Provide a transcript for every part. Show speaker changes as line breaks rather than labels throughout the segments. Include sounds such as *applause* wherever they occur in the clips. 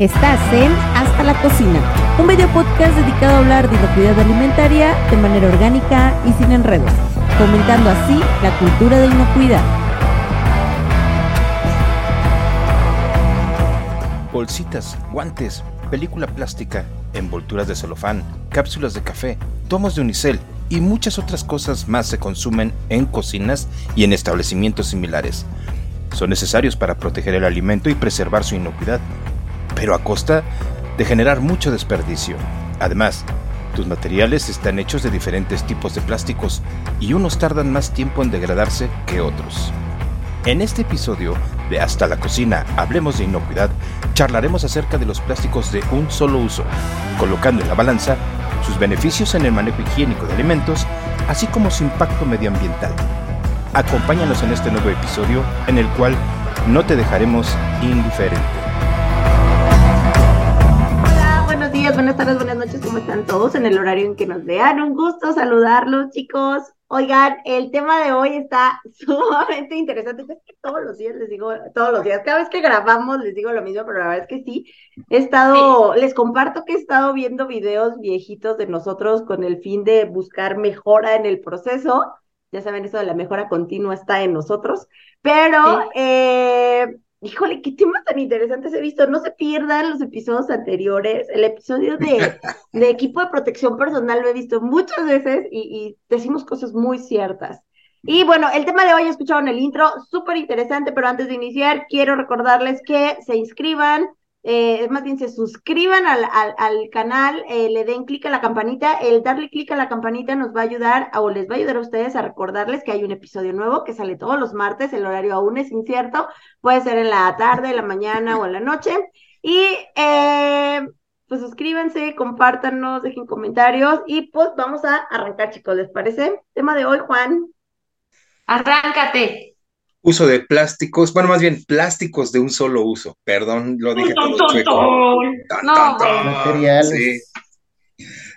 Estás en Hasta la Cocina, un video podcast dedicado a hablar de inocuidad alimentaria de manera orgánica y sin enredos, fomentando así la cultura de inocuidad.
Bolsitas, guantes, película plástica, envolturas de celofán, cápsulas de café, tomos de unicel y muchas otras cosas más se consumen en cocinas y en establecimientos similares. Son necesarios para proteger el alimento y preservar su inocuidad pero a costa de generar mucho desperdicio. Además, tus materiales están hechos de diferentes tipos de plásticos y unos tardan más tiempo en degradarse que otros. En este episodio de Hasta la Cocina, Hablemos de Inocuidad, charlaremos acerca de los plásticos de un solo uso, colocando en la balanza sus beneficios en el manejo higiénico de alimentos, así como su impacto medioambiental. Acompáñanos en este nuevo episodio en el cual no te dejaremos indiferente.
Buenas tardes, buenas noches, ¿cómo están todos en el horario en que nos vean? Un gusto saludarlos, chicos. Oigan, el tema de hoy está *laughs* sumamente interesante. Es que todos los días les digo, todos los días, cada vez que grabamos les digo lo mismo, pero la verdad es que sí. He estado, les comparto que he estado viendo videos viejitos de nosotros con el fin de buscar mejora en el proceso. Ya saben, eso de la mejora continua está en nosotros, pero eh, híjole, qué temas tan interesantes he visto. No se pierdan los episodios anteriores. El episodio de, *laughs* de equipo de protección personal lo he visto muchas veces y, y, decimos cosas muy ciertas. Y bueno, el tema de hoy escucharon el intro, súper interesante, pero antes de iniciar, quiero recordarles que se inscriban eh, más bien se suscriban al, al, canal, eh, le den clic a la campanita. El darle clic a la campanita nos va a ayudar o les va a ayudar a ustedes a recordarles que hay un episodio nuevo que sale todos los martes. El horario aún es incierto, puede ser en la tarde, la mañana o en la noche. Y eh, pues suscríbanse, compártanos, dejen comentarios y pues vamos a arrancar, chicos. ¿Les parece? Tema de hoy, Juan.
Arráncate
uso de plásticos, bueno, más bien plásticos de un solo uso. Perdón, lo dije todo chueco.
no,
materiales.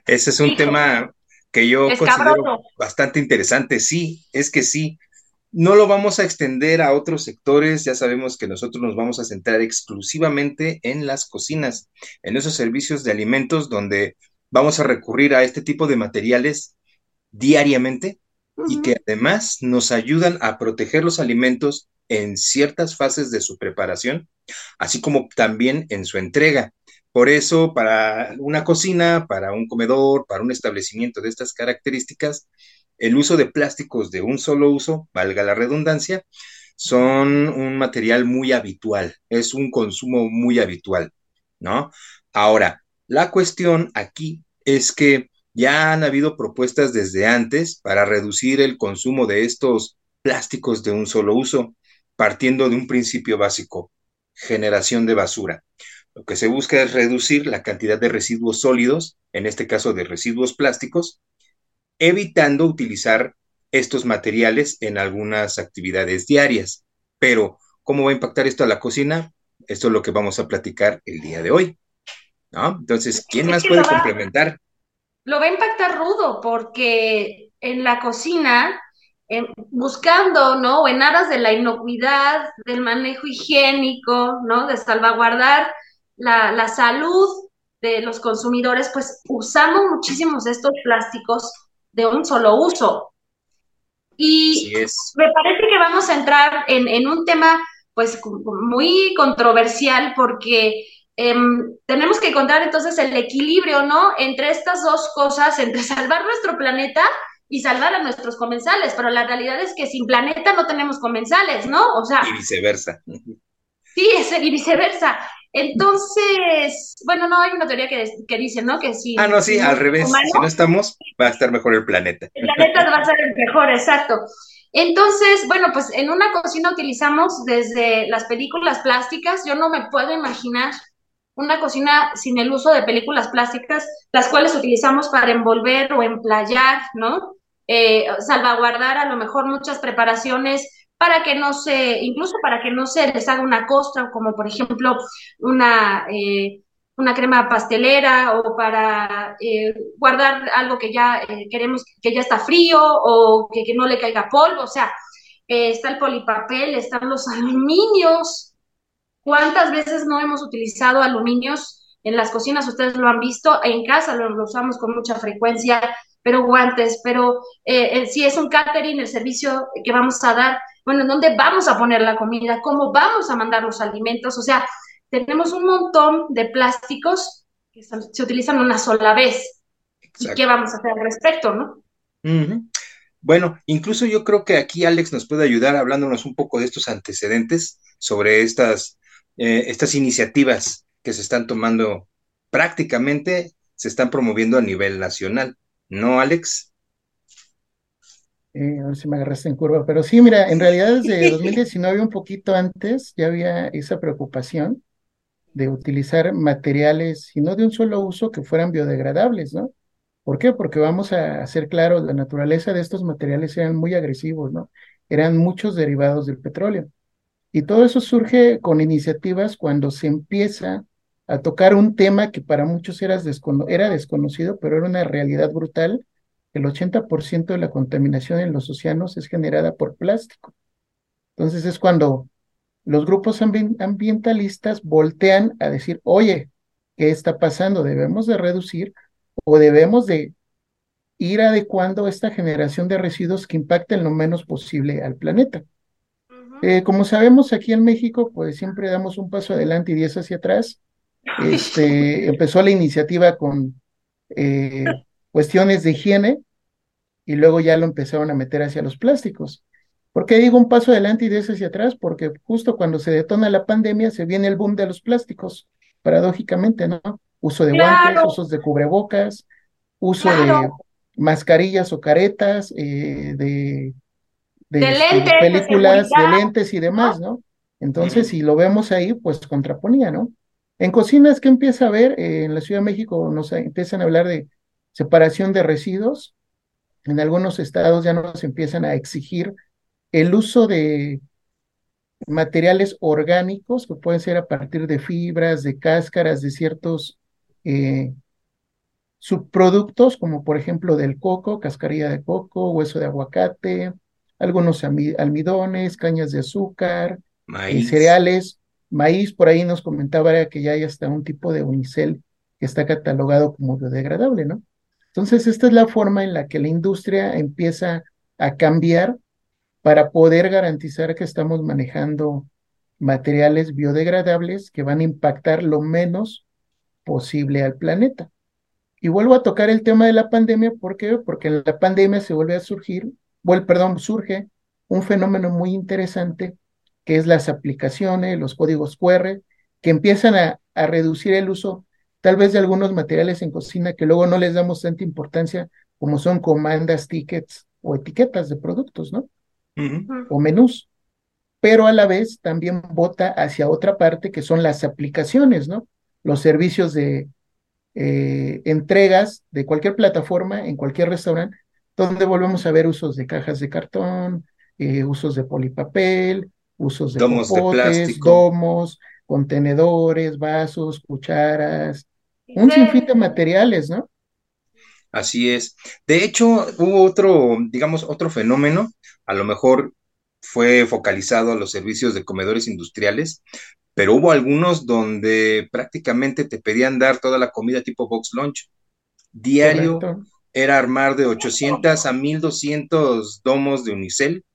Ese es un tema que yo considero bastante interesante. Sí, es que sí. No lo vamos a extender a otros sectores, ya sabemos que nosotros nos vamos a centrar exclusivamente en las cocinas, en esos servicios de alimentos donde vamos a recurrir a este tipo de materiales diariamente y que además nos ayudan a proteger los alimentos en ciertas fases de su preparación, así como también en su entrega. Por eso, para una cocina, para un comedor, para un establecimiento de estas características, el uso de plásticos de un solo uso, valga la redundancia, son un material muy habitual, es un consumo muy habitual, ¿no? Ahora, la cuestión aquí es que ya han habido propuestas desde antes para reducir el consumo de estos plásticos de un solo uso, partiendo de un principio básico, generación de basura. Lo que se busca es reducir la cantidad de residuos sólidos, en este caso de residuos plásticos, evitando utilizar estos materiales en algunas actividades diarias. Pero, ¿cómo va a impactar esto a la cocina? Esto es lo que vamos a platicar el día de hoy. ¿no? Entonces, ¿quién más puede complementar?
Lo va a impactar rudo porque en la cocina, buscando, ¿no? O en aras de la inocuidad, del manejo higiénico, ¿no? De salvaguardar la, la salud de los consumidores, pues usamos muchísimos estos plásticos de un solo uso. Y me parece que vamos a entrar en, en un tema pues muy controversial porque Em, tenemos que encontrar entonces el equilibrio, ¿no? Entre estas dos cosas, entre *laughs* salvar nuestro planeta y salvar a nuestros comensales, pero la realidad es que sin planeta no tenemos comensales, ¿no? O sea...
Y viceversa.
Sí, y viceversa. Entonces, bueno, no, hay una teoría que, que dice, ¿no? Que si...
Ah, no, sí, al revés. si no estamos, va a estar mejor el planeta.
El planeta va a ser el mejor, exacto. Entonces, bueno, pues en una cocina utilizamos desde las películas plásticas, yo no me puedo imaginar una cocina sin el uso de películas plásticas, las cuales utilizamos para envolver o emplayar, ¿no? Eh, salvaguardar a lo mejor muchas preparaciones para que no se, incluso para que no se les haga una costra, como por ejemplo una, eh, una crema pastelera o para eh, guardar algo que ya queremos que ya está frío o que, que no le caiga polvo, o sea, está el polipapel, están los *laughs* aluminios, ¿Cuántas veces no hemos utilizado aluminios en las cocinas? Ustedes lo han visto, en casa lo, usamos con mucha frecuencia, pero guantes, pero eh, eh, si es un catering, el servicio que vamos a dar, bueno, ¿en dónde vamos a poner la comida? ¿Cómo vamos a mandar los alimentos? O sea, tenemos un montón de plásticos que se utilizan una sola vez. ¿Y qué vamos a hacer al respecto, no?
Bueno, incluso yo creo que aquí Alex nos puede ayudar hablándonos un poco de estos antecedentes sobre estas eh, estas iniciativas que se están tomando prácticamente se están promoviendo a nivel nacional, ¿no, Alex?
Eh, a ver si me agarraste en curva, pero sí, mira, en realidad *laughs* desde 2019, un poquito antes, ya había esa preocupación de utilizar materiales, y no de un solo uso, que fueran biodegradables, ¿no? ¿Por qué? Porque vamos a hacer claro, la naturaleza de estos materiales eran muy agresivos, ¿no? Eran muchos derivados del petróleo. Y todo eso surge con iniciativas cuando se empieza a tocar un tema que para muchos era, era desconocido, pero era una realidad brutal. El 80% de la contaminación en los océanos es generada por plástico. Entonces es cuando los grupos ambientalistas voltean a decir, oye, ¿qué está pasando? ¿Debemos de reducir o debemos de ir adecuando esta generación de residuos que impacten lo menos posible al planeta? Eh, como sabemos, aquí en México, pues siempre damos un paso adelante y diez hacia atrás. Este, *laughs* empezó la iniciativa con eh, cuestiones de higiene y luego ya lo empezaron a meter hacia los plásticos. ¿Por qué digo un paso adelante y diez hacia atrás? Porque justo cuando se detona la pandemia se viene el boom de los plásticos, paradójicamente, ¿no? Uso de guantes, usos de cubrebocas, uso de mascarillas o caretas, eh, de de, este, películas, de, lentes y demás, ¿no? Entonces, si lo vemos ahí, pues contraponía, ¿no? En cocinas, ¿qué empieza a ver? Eh, en la Ciudad de México nos empiezan a hablar de separación de residuos. En algunos estados ya nos empiezan a exigir el uso de materiales orgánicos, que pueden ser a partir de fibras, de cáscaras, de ciertos eh, subproductos, como por ejemplo del coco, cascarilla de coco, hueso de aguacate, algunos almidones, cañas de azúcar, y cereales, maíz, por ahí nos comentaba que ya hay hasta un tipo de unicel que está catalogado como biodegradable, ¿no? Entonces, esta es la forma en la que la industria empieza a cambiar para poder garantizar que estamos manejando materiales biodegradables que van a impactar lo menos posible al planeta. Y vuelvo a tocar el tema de la pandemia, ¿por qué? Porque en la pandemia se vuelve a surgir bueno, perdón, surge un fenómeno muy interesante que es las aplicaciones, los códigos QR, que empiezan a, reducir el uso tal vez de algunos materiales en cocina que luego no les damos tanta importancia como son comandas, tickets o etiquetas de productos, ¿no? O menús. Pero a la vez también vota hacia otra parte que son las aplicaciones, ¿no? Los servicios de eh, entregas de cualquier plataforma en cualquier restaurante donde volvemos a ver usos de cajas de cartón, eh, usos de polipapel, usos de domos domos, contenedores, vasos, cucharas, un sinfín de materiales, ¿no?
Así es. De hecho, hubo otro, digamos, otro fenómeno, a lo mejor fue focalizado a los servicios de comedores industriales, pero hubo algunos donde prácticamente te pedían dar toda la comida tipo box lunch, diario, era armar de 800 a 1200 domos de unicel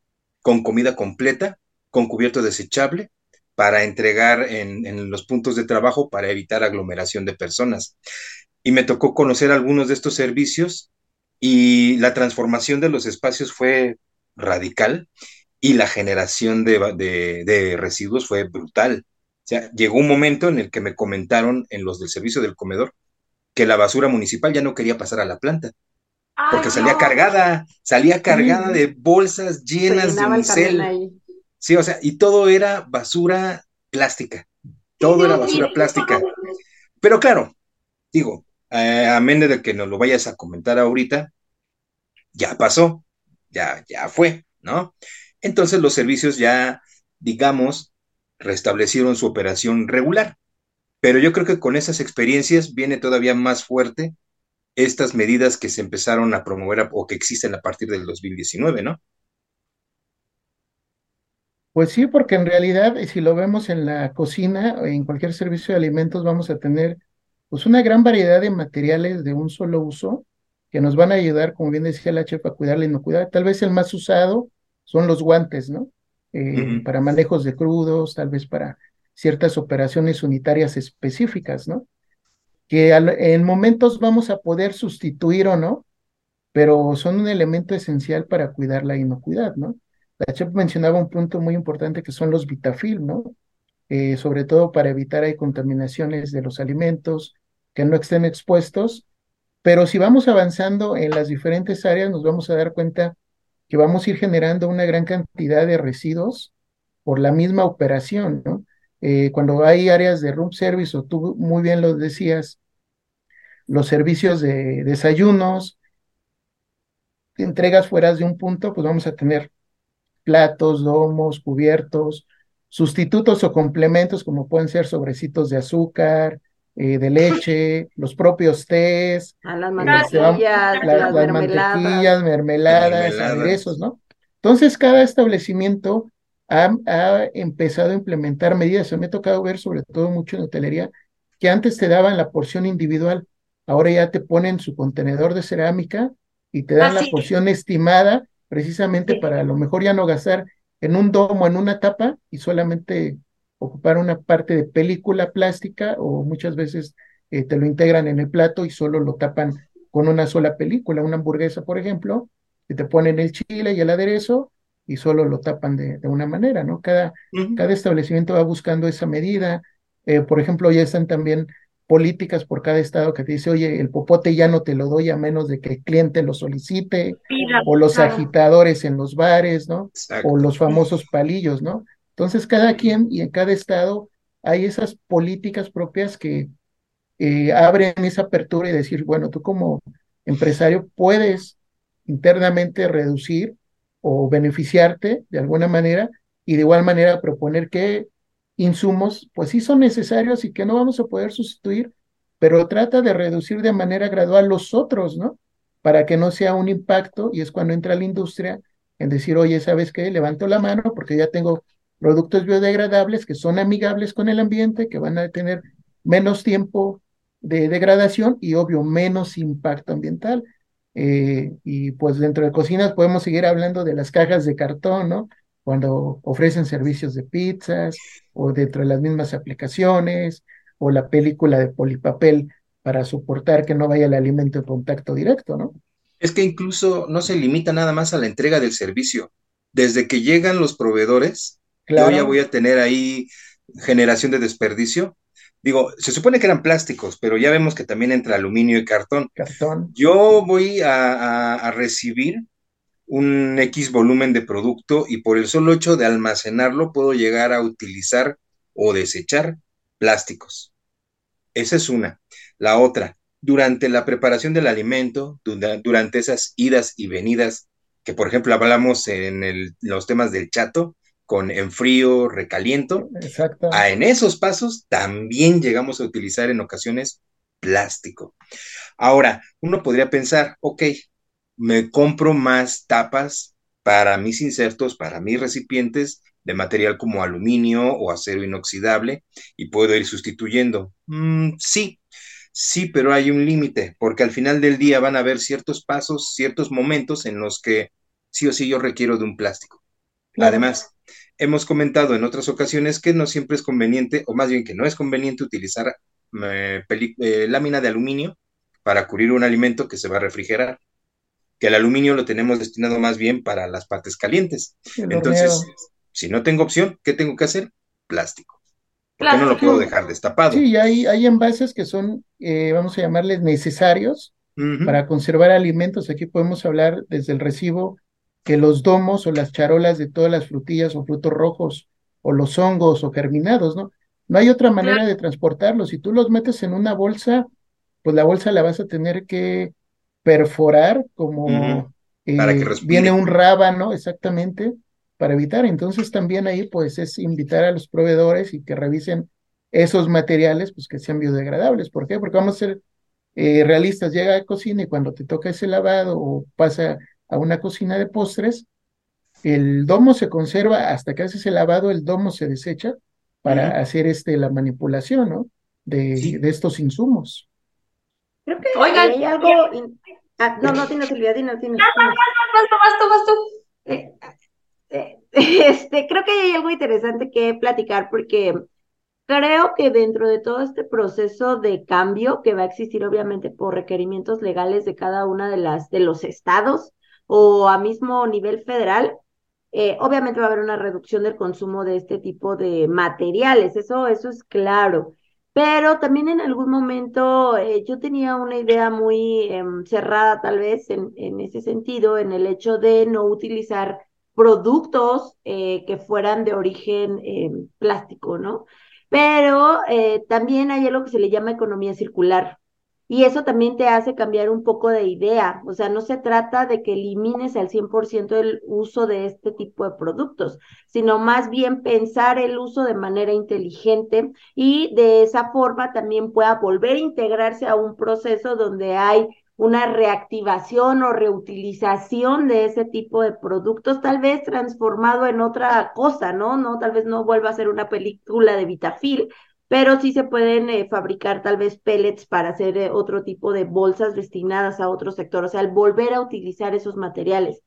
con comida completa, con cubierto desechable, para entregar en, los puntos de trabajo para evitar aglomeración de personas. Y me tocó conocer algunos de estos servicios y la transformación de los espacios fue radical y la generación de, de, residuos fue brutal. O sea, llegó un momento en el que me comentaron en los del servicio del comedor que la basura municipal ya no quería pasar a la planta, porque salía cargada, salía cargada de bolsas llenas de unicel. Sí, o sea, y todo era basura plástica, todo era basura plástica. Pero claro, digo, eh, a menos de que nos lo vayas a comentar ahorita, ya pasó, ya, ya fue, ¿no? Entonces los servicios ya, digamos, restablecieron su operación regular. Pero yo creo que con esas experiencias viene todavía más fuerte estas medidas que se empezaron a promover o que existen a partir del 2019, ¿no?
Pues sí, porque en realidad, eh, si lo vemos en la cocina o en cualquier servicio de alimentos, vamos a tener pues una gran variedad de materiales de un solo uso que nos van a ayudar, como bien decía la chef, a cuidar la inocuidad. Tal vez el más usado son los guantes, ¿no? Eh, para manejos de crudos, tal vez para ciertas operaciones unitarias específicas, ¿no? Que en momentos vamos a poder sustituir o no, pero son un elemento esencial para cuidar la inocuidad, ¿no? La chef mencionaba un punto muy importante que son los vitafilm, ¿no? Eh, sobre todo para evitar hay contaminaciones de los alimentos que no estén expuestos, pero si vamos avanzando en las diferentes áreas nos vamos a dar cuenta que vamos a ir generando una gran cantidad de residuos por la misma operación, ¿no? Eh, cuando hay áreas de room service, o tú muy bien lo decías, los servicios de desayunos, entregas fuera de un punto, pues vamos a tener platos, domos, cubiertos, sustitutos o complementos como pueden ser sobrecitos de azúcar, eh, de leche, los propios tés,
las mantequillas,
las, mantequillas, mermeladas, aderezos, ¿no? Entonces cada establecimiento ha, empezado a implementar medidas. Se me ha tocado ver sobre todo mucho en hotelería que antes te daban la porción individual, ahora ya te ponen su contenedor de cerámica y te dan la porción estimada precisamente para a lo mejor ya no gastar en un domo, en una tapa y solamente ocupar una parte de película plástica o muchas veces eh, te lo integran en el plato y solo lo tapan con una sola película, una hamburguesa, por ejemplo, y te ponen el chile y el aderezo y solo lo tapan de, de una manera, ¿no? Cada, cada establecimiento va buscando esa medida. Eh, por ejemplo, ya están también políticas por cada estado que te dice, oye, el popote ya no te lo doy a menos de que el cliente lo solicite, o los agitadores en los bares, ¿no? O los famosos palillos, ¿no? Entonces, cada quien y en cada estado hay esas políticas propias que eh, abren esa apertura y decir, bueno, tú como empresario puedes internamente reducir o beneficiarte de alguna manera y de igual manera proponer que insumos, pues sí son necesarios y que no vamos a poder sustituir, pero trata de reducir de manera gradual los otros, ¿no? Para que no sea un impacto y es cuando entra la industria en decir, oye, ¿sabes qué? Levanto la mano porque ya tengo productos biodegradables que son amigables con el ambiente, que van a tener menos tiempo de degradación y obvio menos impacto ambiental. Eh, y pues dentro de cocinas podemos seguir hablando de las cajas de cartón, ¿no? cuando ofrecen servicios de pizzas o dentro de las mismas aplicaciones o la película de polipapel para soportar que no vaya el alimento en contacto directo, ¿no?
Es que incluso no se limita nada más a la entrega del servicio. Desde que llegan los proveedores, yo ya voy a tener ahí generación de desperdicio. Digo, se supone que eran plásticos, pero ya vemos que también entra aluminio y cartón.
Cartón.
Yo voy a, a recibir un X volumen de producto y por el solo hecho de almacenarlo puedo llegar a utilizar o desechar plásticos. Esa es una. La otra, durante la preparación del alimento, durante esas idas y venidas, que por ejemplo hablamos en los temas del chato, con enfrío, recaliento,
Exacto.
A, en esos pasos también llegamos a utilizar en ocasiones plástico. Ahora, uno podría pensar, ok, me compro más tapas para mis insertos, para mis recipientes de material como aluminio o acero inoxidable y puedo ir sustituyendo. Mm, sí, sí, pero hay un límite, porque al final del día van a haber ciertos pasos, ciertos momentos en los que sí o sí yo requiero de un plástico. Además, hemos comentado en otras ocasiones que no siempre es conveniente, o más bien que no es conveniente utilizar eh, eh, lámina de aluminio para cubrir un alimento que se va a refrigerar que el aluminio lo tenemos destinado más bien para las partes calientes. Entonces, si no tengo opción, ¿qué tengo que hacer? Plástico. Porque no lo puedo dejar destapado.
Sí, hay, hay envases que son, eh, vamos a llamarles necesarios para conservar alimentos. Aquí podemos hablar desde el recibo que los domos o las charolas de todas las frutillas o frutos rojos o los hongos o germinados, ¿no? No hay otra manera de transportarlos. Si tú los metes en una bolsa, pues la bolsa la vas a tener que perforar como eh, viene un rábano exactamente para evitar. Entonces también ahí pues es invitar a los proveedores y que revisen esos materiales pues que sean biodegradables. ¿Por qué? Porque vamos a ser eh, realistas. Llega a cocina y cuando te toca ese lavado o pasa a una cocina de postres, el domo se conserva hasta que haces el lavado, el domo se desecha para hacer este, la manipulación, ¿no? De, de estos insumos.
Creo que Oigan, hay algo. Ah, no, no, tienes Silvia, tienes, tienes.
Vas, vas, vas, tú,
eh, eh, *laughs* este, creo que hay algo interesante que platicar porque creo que dentro de todo este proceso de cambio que va a existir obviamente por requerimientos legales de cada una de las de los estados o a mismo nivel federal, eh, obviamente va a haber una reducción del consumo de este tipo de materiales, eso, eso es claro. Pero también en algún momento eh, yo tenía una idea muy em, cerrada tal vez en, en, ese sentido, en el hecho de no utilizar productos eh, que fueran de origen em, plástico, ¿no? Pero también hay algo que se le llama economía circular. Y eso también te hace cambiar un poco de idea. O sea, no se trata de que elimines al 100% el uso de este tipo de productos, sino más bien pensar el uso de manera inteligente y de esa forma también pueda volver a integrarse a un proceso donde hay una reactivación o reutilización de ese tipo de productos, tal vez transformado en otra cosa, ¿no? No, tal vez no vuelva a ser una película de Vitafil, pero sí se pueden eh, fabricar tal vez pellets para hacer eh, otro tipo de bolsas destinadas a otro sector, o sea, el volver a utilizar esos materiales.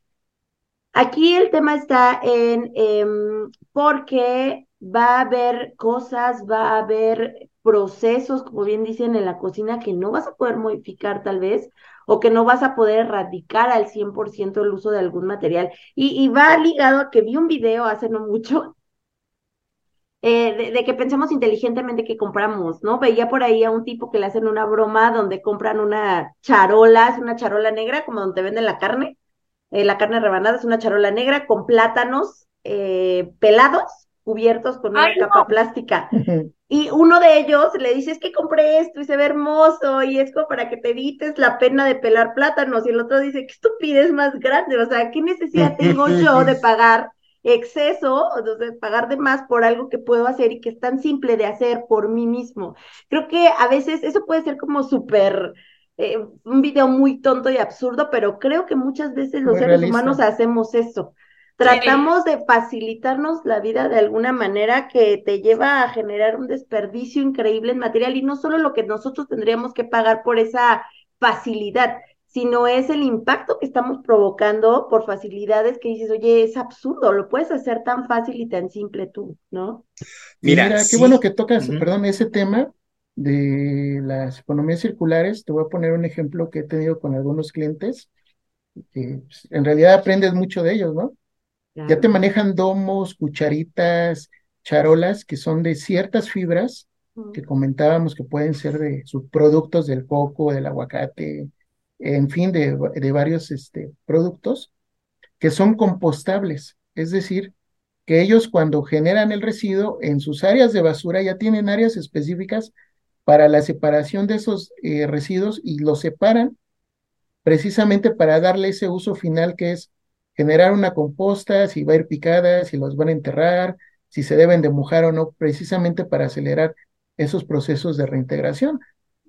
Aquí el tema está en em, porque va a haber cosas, va a haber procesos, como bien dicen en la cocina, que no vas a poder modificar tal vez, o que no vas a poder erradicar al 100% el uso de algún material. Y, y va ligado a que vi un video hace no mucho eh, de, que pensemos inteligentemente que compramos, ¿no? Veía por ahí a un tipo que le hacen una broma donde compran una charola, es una charola negra, como donde venden la carne, eh, la carne rebanada es una charola negra con plátanos eh, pelados, cubiertos con una capa plástica. Y uno de ellos le dice, es que compré esto y se ve hermoso y es como para que te evites la pena de pelar plátanos. Y el otro dice, qué estupidez más grande, o sea, ¿qué necesidad tengo yo de *laughs* pagar exceso, entonces pagar de más por algo que puedo hacer y que es tan simple de hacer por mí mismo. Creo que a veces eso puede ser como súper, eh, un video muy tonto y absurdo, pero creo que muchas veces los seres humanos hacemos eso. Tratamos de facilitarnos la vida de alguna manera que te lleva a generar un desperdicio increíble en material y no solo lo que nosotros tendríamos que pagar por esa facilidad, sino es el impacto que estamos provocando por facilidades que dices, oye, es absurdo, lo puedes hacer tan fácil y tan simple tú, ¿no?
Mira, qué bueno que tocas, perdón, ese tema de las economías circulares. Te voy a poner un ejemplo que he tenido con algunos clientes, que pues, en realidad aprendes mucho de ellos, ¿no? Ya te manejan domos, cucharitas, charolas, que son de ciertas fibras que comentábamos que pueden ser de subproductos del coco, del aguacate, en fin, de, varios este, productos que son compostables. Es decir, que ellos cuando generan el residuo en sus áreas de basura ya tienen áreas específicas para la separación de esos eh, residuos y los separan precisamente para darle ese uso final que es generar una composta, si va a ir picada, si los van a enterrar, si se deben de mojar o no, precisamente para acelerar esos procesos de reintegración.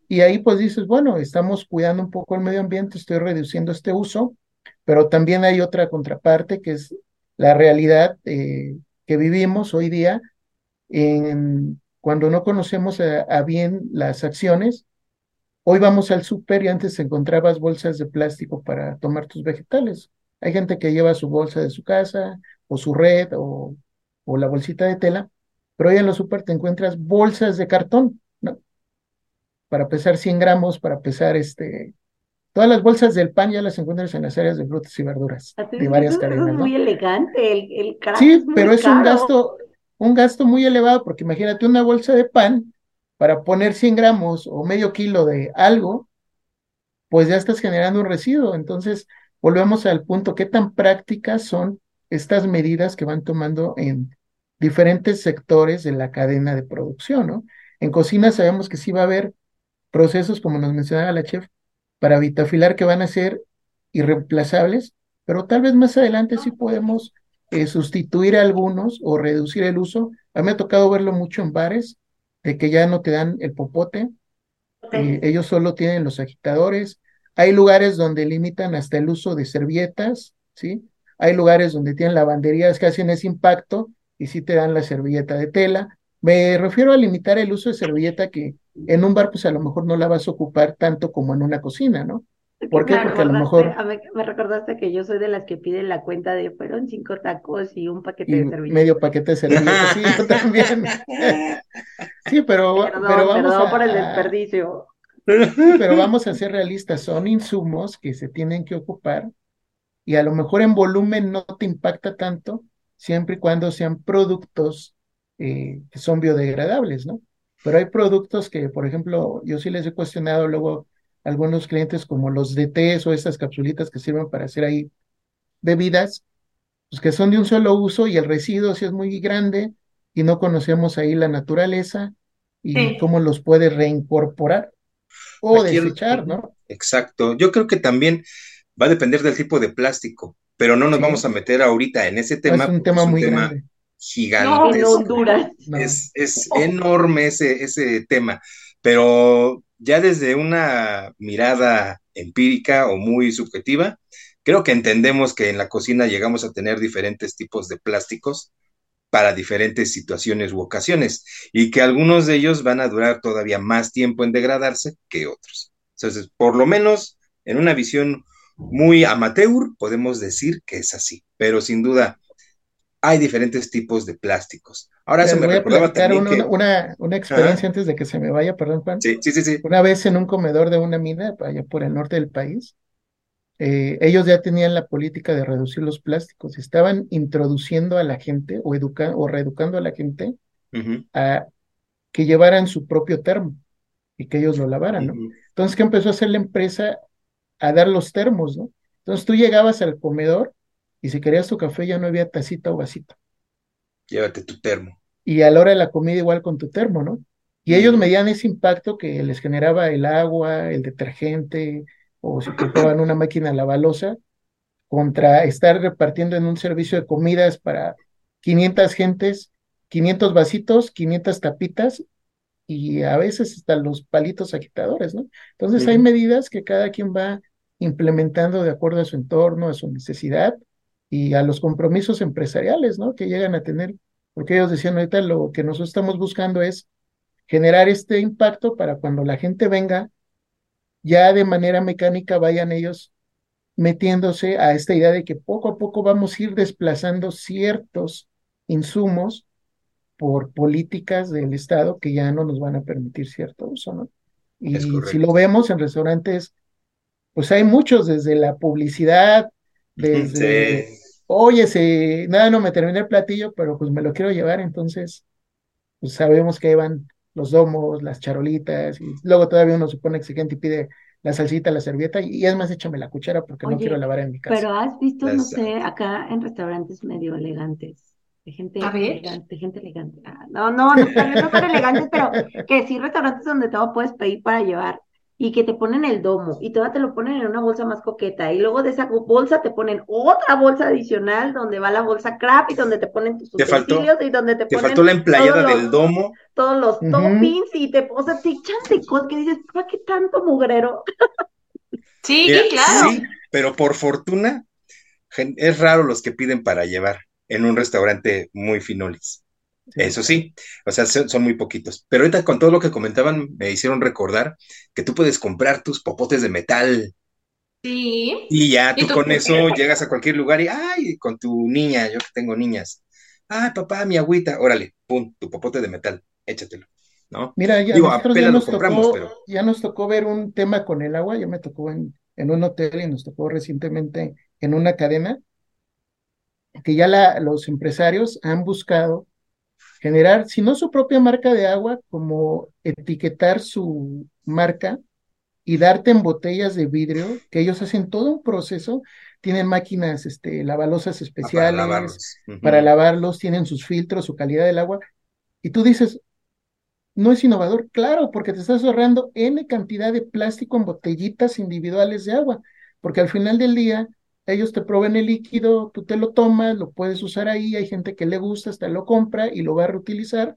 Y ahí pues dices, bueno, estamos cuidando un poco el medio ambiente, estoy reduciendo este uso, pero también hay otra contraparte que es la realidad eh, que vivimos hoy día cuando no conocemos a, bien las acciones. Hoy vamos al súper y antes encontrabas bolsas de plástico para tomar tus vegetales. Hay gente que lleva su bolsa de su casa o su red o, o la bolsita de tela, pero hoy en los súper te encuentras bolsas de cartón para pesar 100 gramos, para pesar este... Todas las bolsas del pan ya las encuentras en las áreas de frutas y verduras de varias cadenas. Es
muy elegante, el,
el Sí, pero es un gasto, un gasto muy elevado, porque imagínate una bolsa de pan para poner 100 gramos o medio kilo de algo, pues ya estás generando un residuo. Entonces, volvemos al punto, ¿qué tan prácticas son estas medidas que van tomando en diferentes sectores de la cadena de producción, ¿no? En cocina sabemos que sí va a haber procesos, como nos mencionaba la chef, para vitafilar que van a ser irreemplazables, pero tal vez más adelante sí podemos eh, sustituir algunos o reducir el uso. A mí me ha tocado verlo mucho en bares, de que ya no te dan el popote, eh, ellos solo tienen los agitadores. Hay lugares donde limitan hasta el uso de servilletas, ¿sí? hay lugares donde tienen lavanderías que hacen ese impacto y sí te dan la servilleta de tela. Me refiero a limitar el uso de servilleta que en un bar pues a lo mejor no la vas a ocupar tanto como en una cocina, ¿no? ¿Por qué? Porque a lo mejor...
me recordaste que yo soy de las que piden la cuenta de fueron cinco tacos y un paquete de servilletas.
Medio paquete de servilletas, *laughs* sí, yo también. *laughs* sí, pero, pero vamos
a, por el desperdicio.
pero vamos a ser realistas, son insumos que se tienen que ocupar y a lo mejor en volumen no te impacta tanto, siempre y cuando sean productos eh, que son biodegradables, ¿no? Pero hay productos que, por ejemplo, yo sí les he cuestionado luego a algunos clientes como los DTs o estas capsulitas que sirven para hacer ahí bebidas, pues que son de un solo uso y el residuo sí es muy grande y no conocemos ahí la naturaleza y cómo los puede reincorporar o desechar, ¿no?
Exacto. Yo creo que también va a depender del tipo de plástico, pero no nos vamos a meter ahorita en ese tema.
Es un tema muy grande
gigante. Es, es enorme ese, ese tema, pero ya desde una mirada empírica o muy subjetiva, creo que entendemos que en la cocina llegamos a tener diferentes tipos de plásticos para diferentes situaciones u ocasiones y que algunos de ellos van a durar todavía más tiempo en degradarse que otros. Entonces, por lo menos en una visión muy amateur podemos decir que es así, pero sin duda hay diferentes tipos de plásticos. Ahora se me
voy a platicar una, una, experiencia antes de que se me vaya, perdón, Juan.
Sí, sí, sí,
Una vez en un comedor de una mina, allá por el norte del país, eh, ellos ya tenían la política de reducir los plásticos. Estaban introduciendo a la gente o, educando o reeducando a la gente a que llevaran su propio termo y que ellos lo lavaran, ¿no? Entonces, ¿qué empezó a hacer la empresa? A dar los termos, ¿no? Entonces tú llegabas al comedor y si querías tu café ya no había tacita o vasito.
Llévate tu termo.
Y a la hora de la comida igual con tu termo, ¿no? Y ellos medían ese impacto que les generaba el agua, el detergente, o si ocupaban una máquina lavalosa, contra estar repartiendo en un servicio de comidas para 500 gentes, 500 vasitos, 500 tapitas y a veces hasta los palitos agitadores, ¿no? Entonces hay medidas que cada quien va implementando de acuerdo a su entorno, a su necesidad y a los compromisos empresariales, ¿no? Que llegan a tener, porque ellos decían ahorita lo que nosotros estamos buscando es generar este impacto para cuando la gente venga, ya de manera mecánica vayan ellos metiéndose a esta idea de que poco a poco vamos a ir desplazando ciertos insumos por políticas del Estado que ya no nos van a permitir cierto uso, ¿no? Y si lo vemos en restaurantes, pues hay muchos, desde la publicidad, *laughs* desde oye, si nada, no me terminé el platillo, pero pues me lo quiero llevar, entonces, pues sabemos que van los domos, las charolitas, y luego todavía uno se pone exigente y pide la salsita, la servieta, y es más, échame la cuchara porque no quiero lavar en mi casa.
Pero has visto, no sé, acá en restaurantes medio elegantes, de gente elegante, gente elegante. Ah, no, no, no, no, no son *laughs* elegantes, pero que sí restaurantes donde todo puedes pedir para llevar y que te ponen el domo y todavía te lo ponen en una bolsa más coqueta y luego de esa bolsa te ponen otra bolsa adicional donde va la bolsa crap y donde te ponen tus
utensilios
y donde te,
te faltó la emplayada del domo.
todos los toppings y te o sea te echan cosas que dices ¿para qué tanto mugrero? *laughs*
sí, claro. sí,
pero por fortuna es raro los que piden para llevar en un restaurante muy finolis eso sí, o sea, son, muy poquitos. Pero ahorita con todo lo que comentaban, me hicieron recordar que tú puedes comprar tus popotes de metal.
Sí.
Y ya tú, con eso llegas a cualquier lugar y, ay, con tu niña, yo que tengo niñas. Ay, papá, mi agüita, órale, pum, tu popote de metal, échatelo. ¿No?
Mira, ya, nos tocó, ya nos tocó ver un tema con el agua, ya me tocó en, en un hotel y nos tocó recientemente en una cadena, que ya la, los empresarios han buscado generar, si no su propia marca de agua, como etiquetar su marca y darte en botellas de vidrio, que ellos hacen todo un proceso, tienen máquinas este, lavalosas especiales para lavarlos. tienen sus filtros, su calidad del agua, y tú dices, no es innovador, claro, porque te estás ahorrando N cantidad de plástico en botellitas individuales de agua, porque al final del día ellos te proveen el líquido, tú te lo tomas, lo puedes usar ahí, hay gente que le gusta, hasta lo compra y lo va a reutilizar.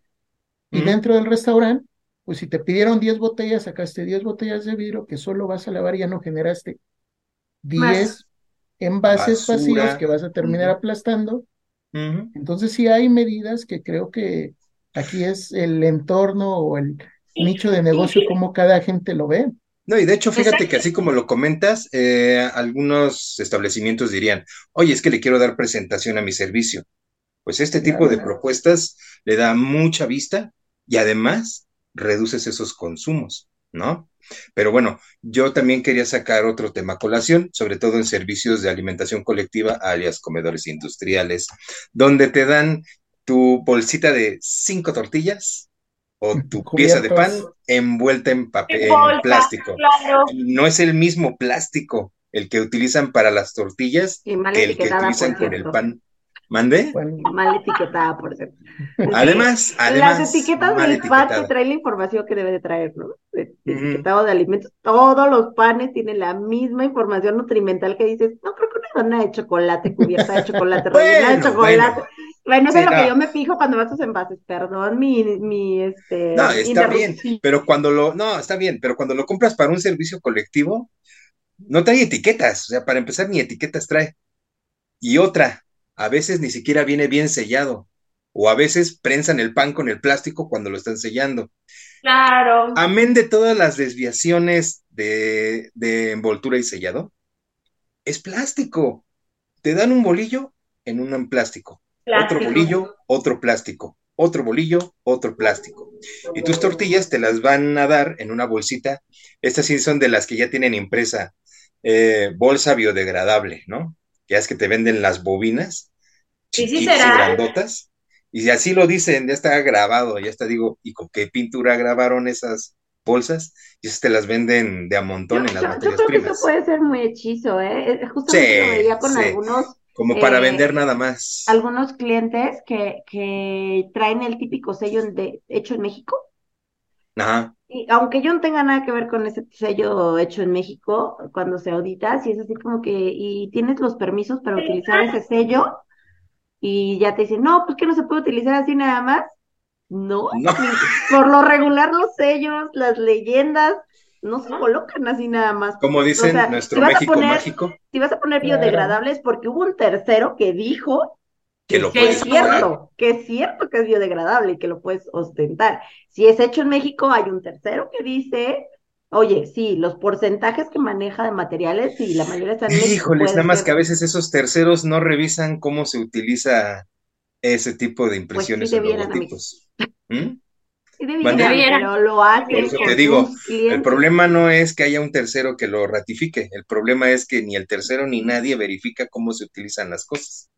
Y dentro del restaurante, pues si te pidieron 10 botellas, sacaste 10 botellas de vidrio que solo vas a lavar y ya no generaste 10 envases vacíos que vas a terminar aplastando. Entonces sí hay medidas que creo que aquí es el entorno o el nicho de negocio como cada gente lo ve.
No, y de hecho, fíjate que así como lo comentas, eh, algunos establecimientos dirían, oye, es que le quiero dar presentación a mi servicio. Pues este tipo de propuestas le da mucha vista y además reduces esos consumos, ¿no? Pero bueno, yo también quería sacar otro tema colación, sobre todo en servicios de alimentación colectiva, alias comedores industriales, donde te dan tu bolsita de cinco tortillas o tu pieza de pan envuelta en papel, en plástico. No es el mismo plástico el que utilizan para las tortillas que el que utilizan con el pan. ¿Mande?
Mal etiquetada, por cierto.
Además, *laughs* además.
Las etiquetas del pan te traen la información que debe de traer, ¿no? Etiquetado de alimentos. Todos los panes tienen la misma información nutrimental que dices, no creo que una dona de chocolate, cubierta de chocolate, *laughs* rellena de chocolate. Bueno, eso es lo que yo me fijo cuando a tus envases, perdón, mi, mi, este...
No, está bien, pero cuando lo, no, está bien, pero cuando lo compras para un servicio colectivo, no trae etiquetas, o sea, para empezar ni etiquetas trae. Y otra, a veces ni siquiera viene bien sellado, o a veces prensan el pan con el plástico cuando lo están sellando.
Claro.
Amén de todas las desviaciones de, de envoltura y sellado, es plástico. Te dan un bolillo en un plástico otro bolillo, otro plástico, otro bolillo, otro plástico. Y tus tortillas te las van a dar en una bolsita. Estas sí son de las que ya tienen impresa eh, bolsa biodegradable, ¿no? Ya es que te venden las bobinas, chiquitas y grandotas. Y así lo dicen, ya está grabado, ya está, digo, ¿y con qué pintura grabaron esas bolsas? Y esas te las venden de a montón en las materias yo creo Que
eso puede ser muy hechizo, ¿eh? Justamente lo veía con algunos
como para eh, vender nada más.
Algunos clientes que, que traen el típico sello de hecho en México.
Ajá.
Y aunque yo no tenga nada que ver con ese sello hecho en México, cuando se audita, si es así como que, y tienes los permisos para utilizar ese sello, y ya te dicen, no, pues que no se puede utilizar así nada más. No, no. por lo regular los sellos, las leyendas, no se colocan así nada más.
Como dicen nuestro México mágico.
Si vas a poner biodegradables, porque hubo un tercero que dijo que, lo es cierto, que es cierto que es biodegradable y que lo puedes ostentar. Si es hecho en México, hay un tercero que dice, oye, sí, los porcentajes que maneja de materiales y la mayoría están en México.
Híjoles, nada más que a veces esos terceros no revisan cómo se utiliza ese tipo de pues impresiones pues logotipos. ¿Mm?
Pero lo hace.
te digo, el problema no es que haya un tercero que lo ratifique, el problema es que ni el tercero ni nadie verifica cómo se utilizan las cosas.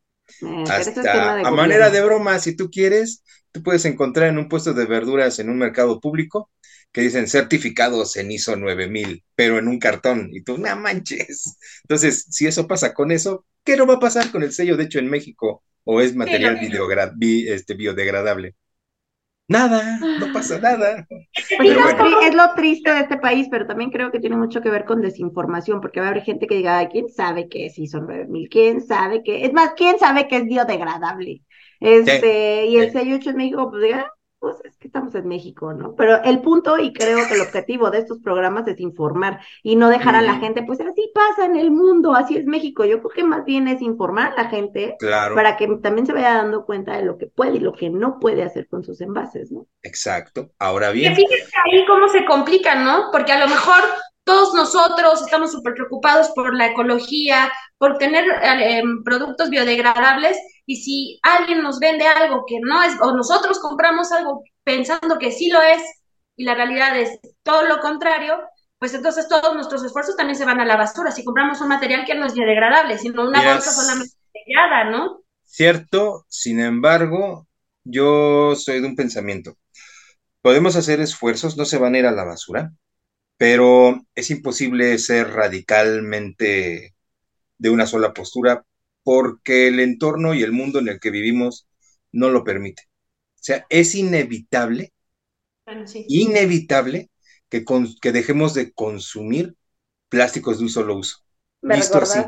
Eh, Hasta a manera de broma, si tú quieres, tú puedes encontrar en un puesto de verduras en un mercado público que dicen certificados en ISO 9000, pero en un cartón, y tú, no manches. Entonces, si eso pasa con eso, ¿qué no va a pasar con el sello de hecho en México? ¿O es material este, biodegradable? Nada, no pasa nada.
Pues es, lo triste de este país, pero también creo que tiene mucho que ver con desinformación, porque va a haber gente que diga, ¿quién sabe que es ISO 9000? ¿Quién sabe que? Es más, ¿quién sabe que es biodegradable? Este, y el sello hecho en México, pues diga, pues es que estamos en México, ¿no? Pero el punto, y creo que el objetivo de estos programas es informar y no dejar a la gente, pues así pasa en el mundo, así es México. Yo creo que más bien es informar a la gente para que también se vaya dando cuenta de lo que puede y lo que no puede hacer con sus envases, ¿no?
Exacto. Ahora bien.
fíjense ahí cómo se complica, ¿no? Porque a lo mejor todos nosotros estamos súper preocupados por la ecología, por tener eh, em, productos biodegradables y si alguien nos vende algo que no es, o nosotros compramos algo pensando que sí lo es y la realidad es todo lo contrario, pues entonces todos nuestros esfuerzos también se van a la basura. Si compramos un material que no es biodegradable, sino una bolsa solamente sellada, ¿no?
Cierto, sin embargo, yo soy de un pensamiento. Podemos hacer esfuerzos, no se van a ir a la basura, pero es imposible ser radicalmente de una sola postura porque el entorno y el mundo en el que vivimos no lo permite. O sea, es inevitable, inevitable que, que dejemos de consumir plásticos de un solo uso. Visto así.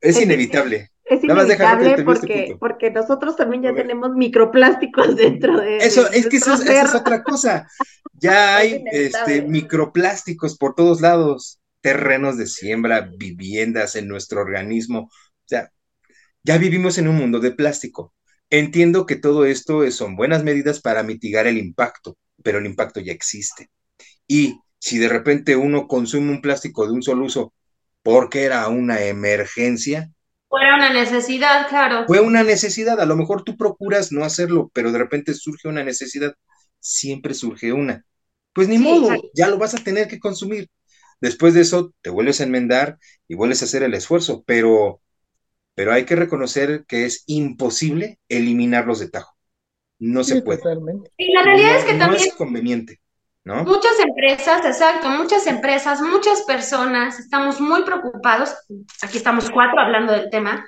es, inevitable.
Es inevitable porque, porque nosotros también ya tenemos microplásticos *laughs* dentro de
eso. es que eso, es otra cosa. *laughs* Ya hay este, microplásticos por todos lados terrenos de siembra, viviendas en nuestro organismo. O sea, ya vivimos en un mundo de plástico. Entiendo que todo esto son buenas medidas para mitigar el impacto, pero el impacto ya existe. Y si de repente uno consume un plástico de un solo uso porque era una emergencia.
Fue una necesidad, claro.
Fue una necesidad. A lo mejor tú procuras no hacerlo, pero de repente surge una necesidad. Siempre surge una. Pues ni modo, ya lo vas a tener que consumir. Después de eso, te vuelves a enmendar y vuelves a hacer el esfuerzo, pero, pero hay que reconocer que es imposible eliminarlos de tajo. No se puede.
Y la realidad es que también.
No es conveniente.
Muchas empresas, exacto, muchas empresas, muchas personas estamos muy preocupados, aquí estamos cuatro hablando del tema,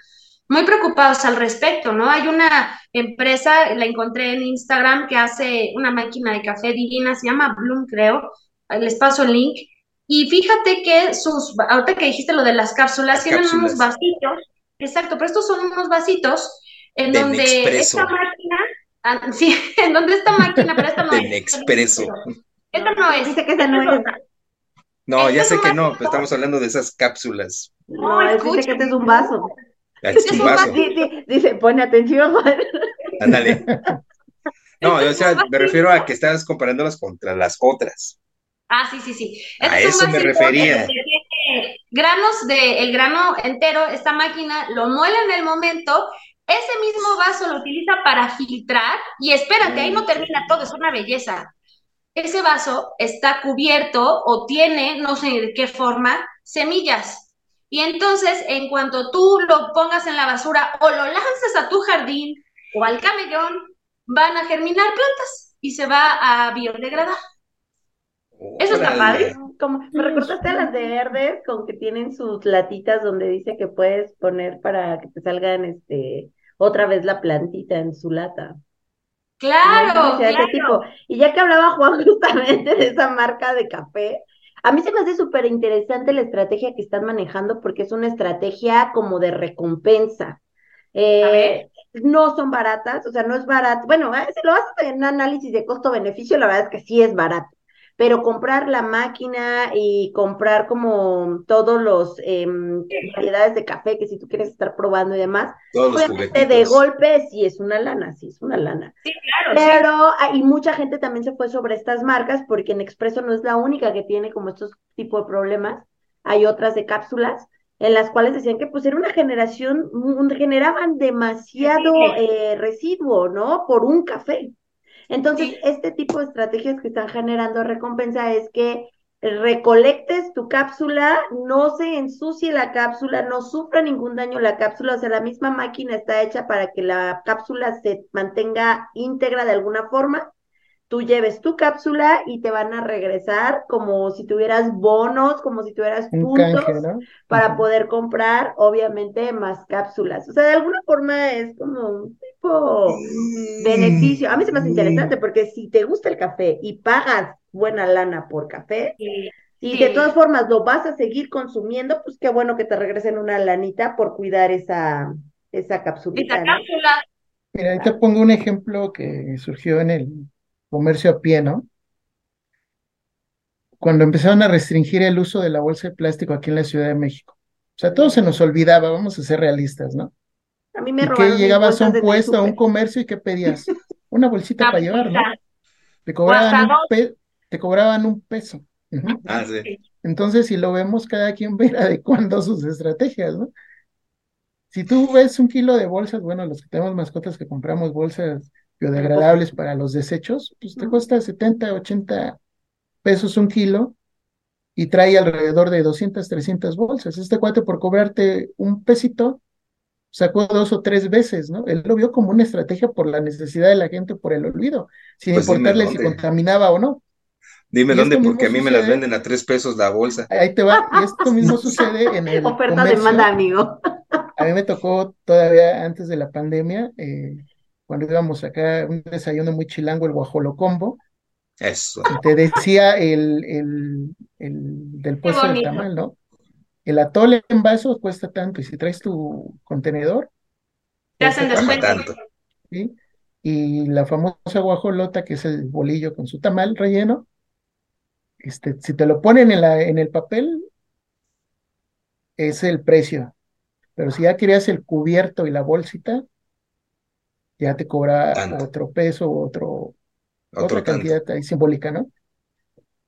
muy preocupados al respecto, ¿no? Hay una empresa, la encontré en Instagram, que hace una máquina de café divina, se llama Bloom, creo, les paso el link, y fíjate que sus, ahorita que dijiste lo de las cápsulas, tienen unos vasitos, exacto, pero estos son unos vasitos en donde esta máquina, ah, sí, *laughs* en donde esta máquina, pero esta no
es. expreso.
Esto no es.
Dice que esa no es.
No, ya sé que no, pero estamos hablando de esas cápsulas.
No, dice que este es un vaso.
Es un vaso.
Dice, pone atención. *laughs*
Ándale. No, o sea, me refiero a que estás comparándolas contra las otras.
Ah, sí, sí, sí.
a eso me refería.
Granos de el grano entero, esta máquina lo muele en el momento, ese mismo vaso lo utiliza para filtrar y espérate, ahí no termina todo, es una belleza ese vaso está cubierto o tiene, no sé de qué forma, semillas. Y entonces, en cuanto tú lo pongas en la basura o lo lances a tu jardín o al camellón, van a germinar plantas y se va a biodegradar. Eso está padre.
Como, me recordaste a las de verdes con que tienen sus latitas donde dice que puedes poner para que te salgan este otra vez la plantita en su lata.
Claro,
Y ya que hablaba Juan *laughs* justamente de esa marca de café, a mí se me hace súper interesante la estrategia que están manejando porque es una estrategia como de recompensa. Eh, no son baratas, o sea, no es barato. Bueno, eh, si lo haces en análisis de costo-beneficio, la verdad es que sí es barato pero comprar la máquina y comprar como todos los eh, variedades de café que si tú quieres estar probando y demás, obviamente de golpe sí es una lana, sí es una lana.
Sí, claro.
Pero hay mucha gente también se fue sobre estas marcas porque en Expreso no es la única que tiene como estos tipos de problemas, hay otras de cápsulas en las cuales decían que pues era una generación, generaban demasiado eh, residuo, ¿no? Por un café. Entonces, este tipo de estrategias que están generando recompensa es que recolectes tu cápsula, no se ensucie la cápsula, no sufra ningún daño la cápsula, o sea, la misma máquina está hecha para que la cápsula se mantenga íntegra de alguna forma. Tú lleves tu cápsula y te van a regresar como si tuvieras bonos, como si tuvieras puntos para poder comprar, obviamente, más cápsulas. O sea, de alguna forma es como mm. beneficio. A mí se me hace interesante porque si te gusta el café y pagas buena lana por café, y de todas formas lo vas a seguir consumiendo, pues qué bueno que te regresen una lanita por cuidar esa, esa cápsula.
Esa cápsula.
Mira, ahí te pongo un ejemplo que surgió en el comercio a pie, ¿no? Cuando empezaron a restringir el uso de la bolsa de plástico aquí en la Ciudad de México. O sea, todo se nos olvidaba, vamos a ser realistas, ¿no?
A mí me
¿Y que llegabas a un puesto, a un comercio y ¿qué pedías? Una bolsita para llevar, ¿no? Te cobraban, un, te cobraban un peso.
Ah, sí.
Entonces, si lo vemos, cada quien ve *laughs* adecuando sus estrategias, ¿no? Si tú ves un kilo de bolsas, bueno, los que tenemos mascotas que compramos bolsas biodegradables para los desechos, pues te cuesta 70, 80 pesos un kilo y trae alrededor de 200, 300 bolsas. Este cuate por cobrarte un pesito sacó dos o tres veces, ¿no? Él lo vio como una estrategia por la necesidad de la gente, por el olvido, sin pues importarle si contaminaba o no.
Dime dónde, porque a mí me las venden a tres pesos la bolsa.
Ahí te va, y esto *laughs* mismo sucede en el
Oferta demanda, amigo.
A mí me tocó todavía antes de la pandemia, eh, cuando íbamos acá, un desayuno muy chilango, el guajolocombo.
Eso.
Y te decía el, el, el del puesto del tamal, ¿no? El atole en vaso cuesta tanto, y si traes tu contenedor,
te hacen descuento.
¿sí? Y la famosa guajolota, que es el bolillo con su tamal relleno, este, si te lo ponen en, la, en el papel, es el precio. Pero si ya querías el cubierto y la bolsita, ya te cobra otro peso, otro, otra cantidad ahí simbólica, ¿no?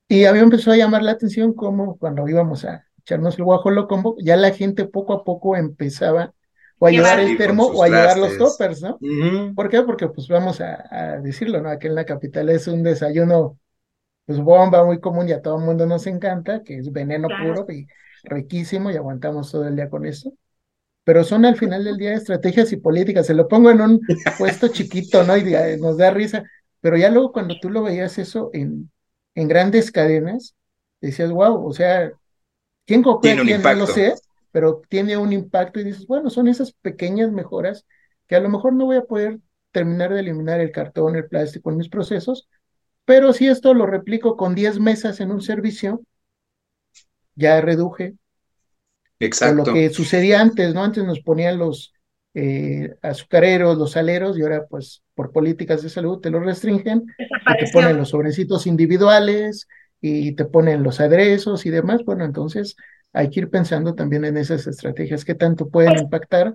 Y a mí me empezó a llamar la atención como cuando íbamos a echarnos el guajolocombo, ya la gente poco a poco empezaba o a llevar el termo o a llevar los toppers, ¿no? ¿Por qué? Porque pues vamos a, decirlo, ¿no? Aquí en la capital es un desayuno, pues bomba muy común y a todo el mundo nos encanta, que es veneno puro y riquísimo y aguantamos todo el día con eso. Pero son al final del día estrategias y políticas. Se lo pongo en un *laughs* puesto chiquito, ¿no? Y nos da risa. Pero ya luego cuando tú lo veías eso en, en grandes cadenas, decías, wow, o sea, ¿quién copia quién? No lo sé, pero tiene un impacto y dices, bueno, son esas pequeñas mejoras que a lo mejor no voy a poder terminar de eliminar el cartón, el plástico en mis procesos, pero si esto lo replico con 10 mesas en un servicio, ya reduje.
Exacto.
lo que sucedía antes, ¿no? Antes nos ponían los eh, azucareros, los aleros, y ahora pues por políticas de salud te lo restringen, te ponen los sobrecitos individuales y te ponen los aderezos y demás. Bueno, entonces hay que ir pensando también en esas estrategias, qué tanto pueden pues impactar.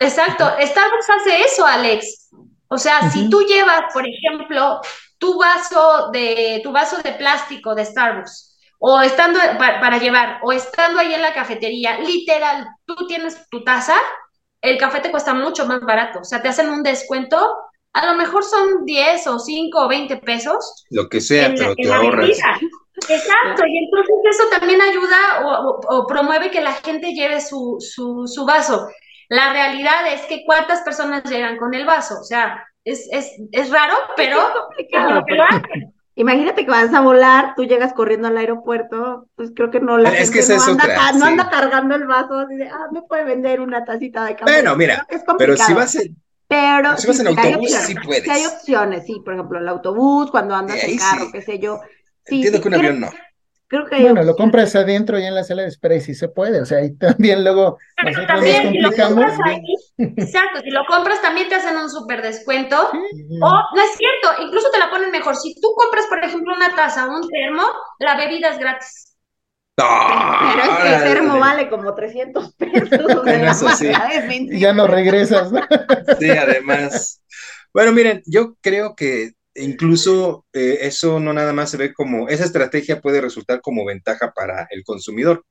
Exacto, Starbucks hace eso, Alex. O sea, si tú llevas, por ejemplo, tu vaso de tu vaso de plástico de Starbucks o estando para, llevar o estando ahí en la cafetería, literal, tú tienes tu taza, el café te cuesta mucho más barato, o sea, te hacen un descuento, a lo mejor son 10 o 5 o 20 pesos.
Lo que sea, pero te ahorras.
Exacto, y entonces eso también ayuda o, promueve que la gente lleve su, su, vaso. La realidad es que cuántas personas llegan con el vaso, o sea, es, es, es raro, pero,
Imagínate que vas a volar, tú llegas corriendo al aeropuerto, pues creo que no la
es
que
no, anda,
no anda cargando el vaso así de, ah, me puede vender una tacita de café.
Bueno, mira, pero si vas en,
pero
si vas en autobús, sí puedes.
Si hay opciones, sí, por ejemplo, el autobús, cuando andas en carro, qué sé yo,
Entiendo que un avión no.
Creo que
bueno, lo compras adentro y en la sala de espera y sí se puede, o sea, ahí *laughs* también luego nosotros también, nos complicamos.
exacto, si lo compras también te hacen un súper descuento. O, no es cierto, incluso te la ponen mejor. Si tú compras, por ejemplo, una taza o un termo, la bebida es gratis.
Pero es que el termo vale como 300 pesos. *laughs*
sí.
Ya no regresas.
Sí, además. Bueno, miren, yo creo que incluso eh, eso no nada más se ve como, esa estrategia puede resultar como ventaja para el consumidor.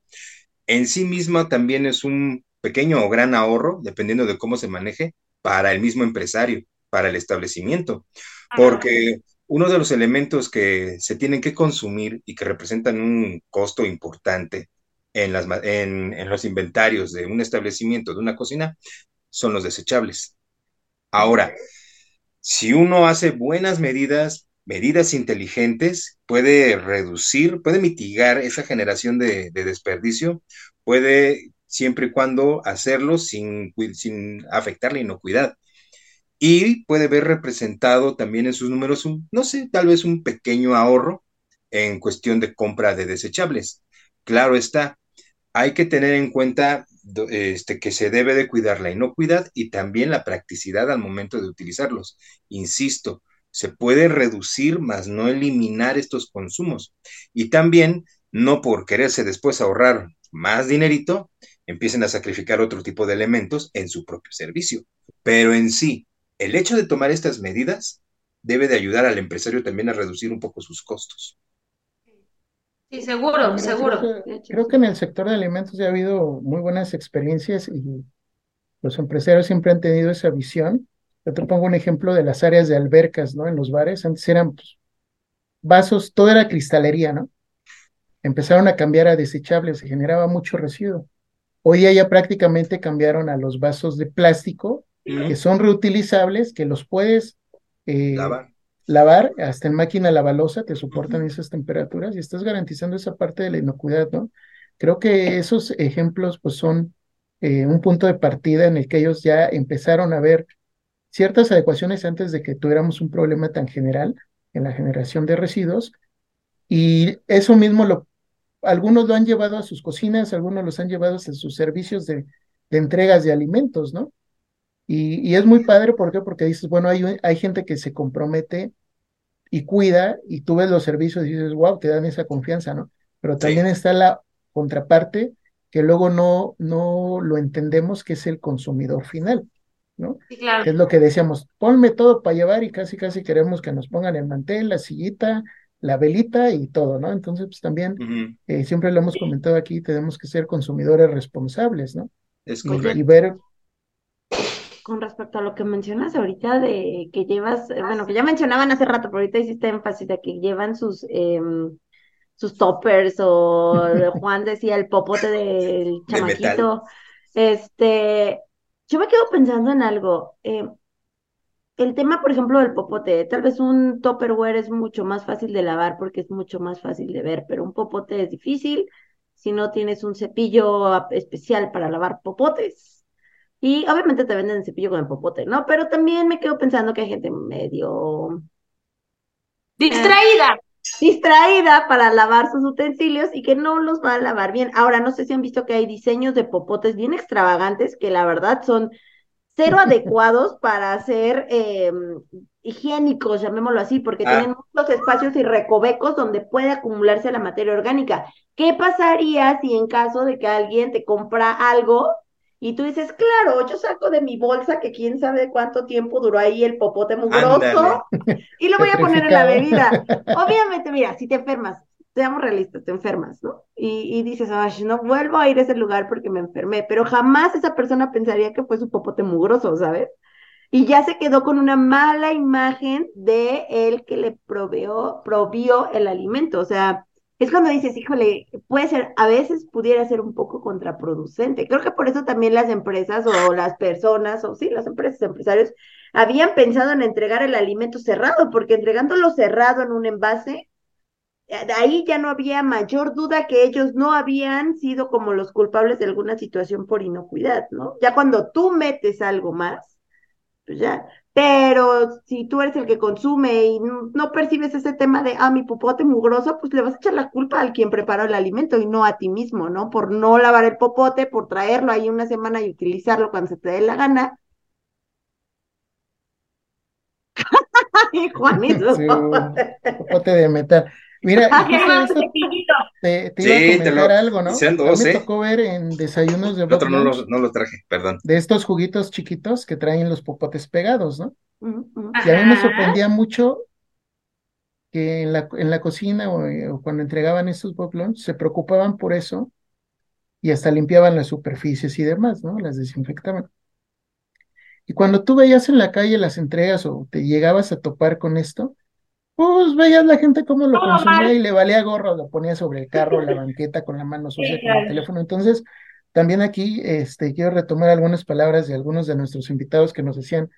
En sí misma también es un pequeño o gran ahorro, dependiendo de cómo se maneje, para el mismo empresario, para el establecimiento, porque uno de los elementos que se tienen que consumir y que representan un costo importante en, los inventarios de un establecimiento, de una cocina, son los desechables. Ahora, si uno hace buenas medidas, medidas inteligentes, puede reducir, puede mitigar esa generación de, desperdicio, puede siempre y cuando hacerlo sin, sin afectar la inocuidad. Y puede ver representado también en sus números, un, no sé, tal vez un pequeño ahorro en cuestión de compra de desechables. Claro está, hay que tener en cuenta este, que se debe de cuidar la inocuidad y también la practicidad al momento de utilizarlos. Insisto, se puede reducir, más no eliminar estos consumos. Y también, no por quererse después ahorrar más dinerito, empiecen a sacrificar otro tipo de elementos en su propio servicio. Pero en sí, el hecho de tomar estas medidas debe de ayudar al empresario también a reducir un poco sus costos.
Sí, seguro, seguro.
Creo que, en el sector de alimentos ya ha habido muy buenas experiencias y los empresarios siempre han tenido esa visión. Yo te pongo un ejemplo de las áreas de albercas, ¿no? En los bares, antes eran pues, vasos, todo era cristalería, ¿no? Empezaron a cambiar a desechables, se generaba mucho residuo. Hoy día ya prácticamente cambiaron a los vasos de plástico, que son reutilizables, que los puedes eh, lavar hasta en máquina lavalosa, te soportan esas temperaturas y estás garantizando esa parte de la inocuidad, ¿no? Creo que esos ejemplos pues son eh, un punto de partida en el que ellos ya empezaron a ver ciertas adecuaciones antes de que tuviéramos un problema tan general en la generación de residuos y eso mismo lo algunos lo han llevado a sus cocinas, algunos los han llevado a sus servicios de, entregas de alimentos, ¿no? Y, es muy padre, ¿por qué? Porque dices, bueno, hay, hay gente que se compromete y cuida y tú ves los servicios y dices, wow, te dan esa confianza, ¿no? Pero también está la contraparte que luego no, no lo entendemos que es el consumidor final, ¿no?
Sí, claro.
Que es lo que decíamos, ponme todo para llevar y casi casi queremos que nos pongan el mantel, la sillita, la velita y todo, ¿no? Entonces, pues también, eh, siempre lo hemos comentado aquí, tenemos que ser consumidores responsables, ¿no?
Es
correcto. Y, ver...
Con respecto a lo que mencionas ahorita de que llevas, eh, bueno, que ya mencionaban hace rato, pero ahorita hiciste énfasis de que llevan sus, em, sus toppers o *laughs* Juan decía el popote del chamaquito. este, yo me quedo pensando en algo. Eh, el tema, por ejemplo, del popote, tal vez un topperware es mucho más fácil de lavar porque es mucho más fácil de ver, pero un popote es difícil si no tienes un cepillo especial para lavar popotes. Y obviamente te venden el cepillo con el popote, ¿no? Pero también me quedo pensando que hay gente medio...
Distraída.
distraída para lavar sus utensilios y que no los va a lavar bien. Ahora, no sé si han visto que hay diseños de popotes bien extravagantes que la verdad son cero *laughs* adecuados para ser eh, higiénicos, llamémoslo así, porque ah. tienen muchos espacios y recovecos donde puede acumularse la materia orgánica. ¿Qué pasaría si en caso de que alguien te compra algo y tú dices, claro, yo saco de mi bolsa que quién sabe cuánto tiempo duró ahí el popote mugroso y lo voy a poner en la bebida? Obviamente, mira, si te enfermas, seamos realistas, te enfermas, ¿no? Y, dices, ay, no vuelvo a ir a ese lugar porque me enfermé, pero jamás esa persona pensaría que fue su popote mugroso, ¿sabes? Y ya se quedó con una mala imagen de él que le proveó, provió el alimento, o sea, es cuando dices, híjole, puede ser, a veces pudiera ser un poco contraproducente. Creo que por eso también las empresas o las personas, o sí, las empresas, empresarios, habían pensado en entregar el alimento cerrado, porque entregándolo cerrado en un envase, de ahí ya no había mayor duda que ellos no habían sido como los culpables de alguna situación por inocuidad, ¿no? Ya cuando tú metes algo más, pues ya. Pero si tú eres el que consume y no, percibes ese tema de, ah, mi popote mugroso, pues le vas a echar la culpa al quien preparó el alimento y no a ti mismo, ¿no? Por no lavar el popote, por traerlo ahí una semana y utilizarlo cuando se te dé la gana. *laughs*
Juanito. popote de metal. Mira, *laughs* te, te, iba a comentar algo, ¿no? me tocó ver en desayunos de
otro no lo, no lo traje, perdón.
De estos juguitos chiquitos que traen los popotes pegados, ¿no? Y a mí me sorprendía mucho que en la, en la cocina o, cuando entregaban estos boblons se preocupaban por eso y hasta limpiaban las superficies y demás, ¿no? Las desinfectaban. Y cuando tú veías en la calle las entregas o te llegabas a topar con esto, pues veías la gente cómo lo consumía y le valía gorro, lo ponía sobre el carro, la banqueta con la mano sucia con el teléfono. Entonces, también aquí este, quiero retomar algunas palabras de algunos de nuestros invitados que nos decían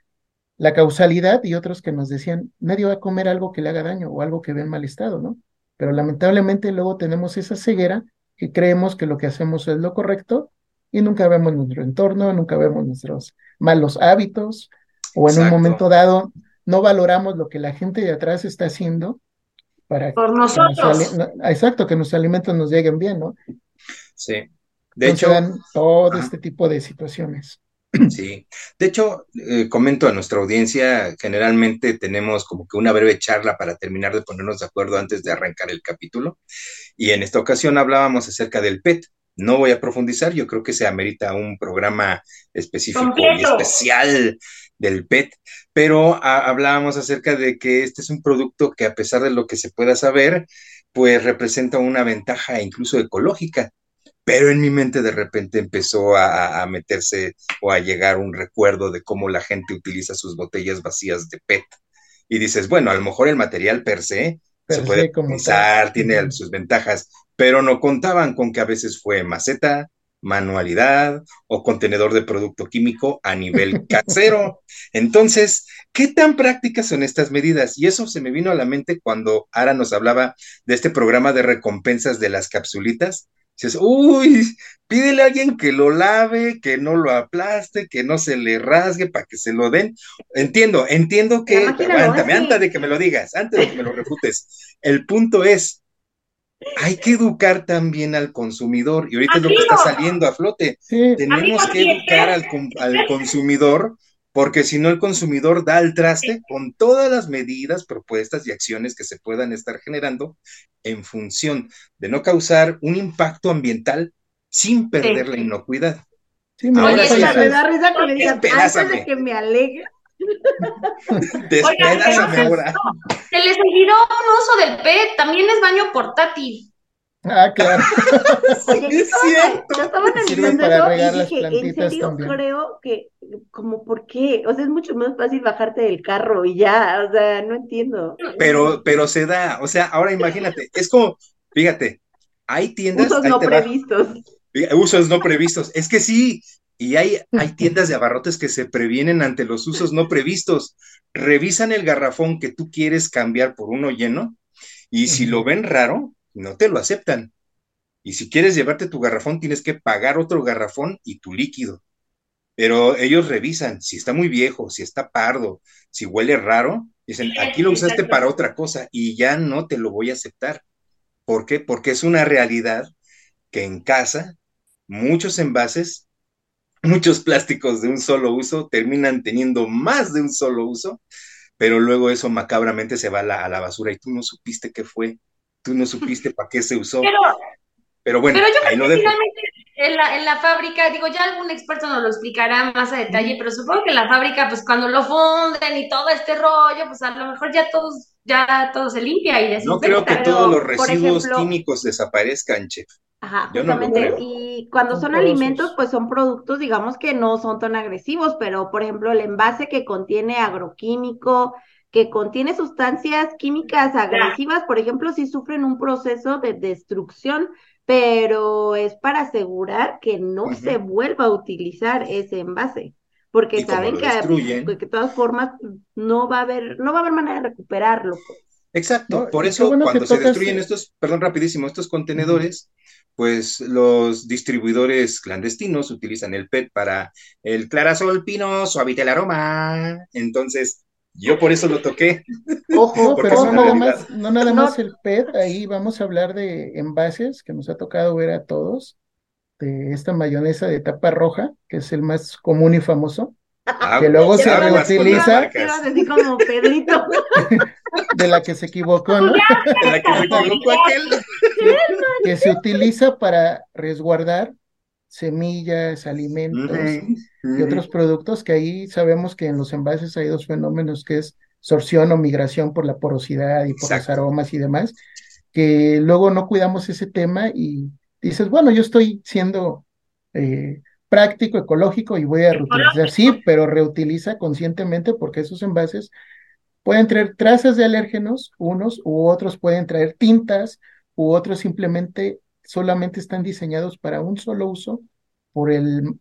la causalidad y otros que nos decían, nadie va a comer algo que le haga daño o algo que ve en mal estado, ¿no? Pero lamentablemente luego tenemos esa ceguera que creemos que lo que hacemos es lo correcto y nunca vemos nuestro entorno, nunca vemos nuestros malos hábitos o en un momento dado no valoramos lo que la gente de atrás está haciendo para
Por nosotros.
exacto, que nuestros alimentos nos lleguen bien, ¿no?
Sí. De hecho,
todo este tipo de situaciones.
Sí, de hecho, eh, comento a nuestra audiencia, generalmente tenemos como que una breve charla para terminar de ponernos de acuerdo antes de arrancar el capítulo. Y en esta ocasión hablábamos acerca del PET. No voy a profundizar, yo creo que se amerita un programa específico y especial del PET, pero hablábamos acerca de que este es un producto que a pesar de lo que se pueda saber, pues representa una ventaja incluso ecológica. Pero en mi mente de repente empezó a, meterse o a llegar un recuerdo de cómo la gente utiliza sus botellas vacías de PET. Y dices, bueno, a lo mejor el material per se se puede utilizar, tiene sus ventajas, pero no contaban con que a veces fue maceta, manualidad o contenedor de producto químico a nivel *laughs* casero. Entonces, ¿qué tan prácticas son estas medidas? Y eso se me vino a la mente cuando Ara nos hablaba de este programa de recompensas de las capsulitas. Dices, uy, pídele a alguien que lo lave, que no lo aplaste, que no se le rasgue para que se lo den. Entiendo, entiendo que, aguántame, antes de que me lo digas, antes de que me lo refutes. El punto es, hay que educar también al consumidor, y ahorita es lo que está saliendo a flote. Tenemos que educar al, al, consumidor, porque si no el consumidor da el traste con todas las medidas, propuestas y acciones que se puedan estar generando en función de no causar un impacto ambiental sin perder la inocuidad.
Sí, me, Ahora sí, me da risa que me digan, antes de que me alegue.
Despedázame ahora.
Se les olvidó un uso del PET, también es baño portátil.
Ah, claro. *laughs*
Oye, es cierto. Yo estaba analizando eso y dije, en serio creo que, como, ¿por qué? O sea, es mucho más fácil bajarte del carro y ya, o sea, no entiendo.
Pero, pero se da, o sea, ahora imagínate, es como, fíjate, hay tiendas.
Usos no previstos.
usos no previstos. Es que sí, y hay, hay tiendas de abarrotes que se previenen ante los usos no previstos. Revisan el garrafón que tú quieres cambiar por uno lleno y si lo ven raro, no te lo aceptan. Y si quieres llevarte tu garrafón, tienes que pagar otro garrafón y tu líquido. Pero ellos revisan si está muy viejo, si está pardo, si huele raro. Dicen, aquí lo usaste para otra cosa y ya no te lo voy a aceptar. ¿Por qué? Porque es una realidad que en casa muchos envases, muchos plásticos de un solo uso terminan teniendo más de un solo uso, pero luego eso macabramente se va a la, a la basura y tú no supiste qué fue tú no supiste *laughs* para qué se usó. Pero, bueno,
pero yo creo que finalmente en la, en la fábrica, digo, ya algún experto nos lo explicará más a detalle, pero supongo que en la fábrica, pues cuando lo funden y todo este rollo, pues a lo mejor ya todos, ya todo se limpia y
No creo que todos los residuos químicos desaparezcan, chef.
Ajá, justamente. y cuando son alimentos, pues son productos, digamos que no son tan agresivos, pero por ejemplo, el envase que contiene agroquímico, que contiene sustancias químicas agresivas, por ejemplo, si sufren un proceso de destrucción, pero es para asegurar que no se vuelva a utilizar ese envase, porque saben que, que de todas formas no va a haber, no va a haber manera de recuperarlo. Pues.
Exacto, por eso cuando se destruyen estos, perdón, rapidísimo, estos contenedores, pues los distribuidores clandestinos utilizan el PET para el clarasol pino, suavite el aroma. Entonces, yo por eso lo toqué.
Ojo, *laughs* pero no nada, más, no nada más el PET, ahí vamos a hablar de envases que nos ha tocado ver a todos, de esta mayonesa de tapa roja, que es el más común y famoso, ah, que luego se reutiliza.
como Pedrito. *laughs*
de la que se equivocó, ¿no? De la que se equivocó aquel. que se utiliza para resguardar semillas, alimentos y otros productos que ahí sabemos que en los envases hay dos fenómenos que es sorción o migración por la porosidad y por los aromas y demás, que luego no cuidamos ese tema y dices, bueno, yo estoy siendo eh, práctico, ecológico y voy a reutilizar, sí, pero reutiliza conscientemente porque esos envases pueden traer trazas de alérgenos, unos u otros pueden traer tintas, u otros simplemente solamente están diseñados para un solo uso por el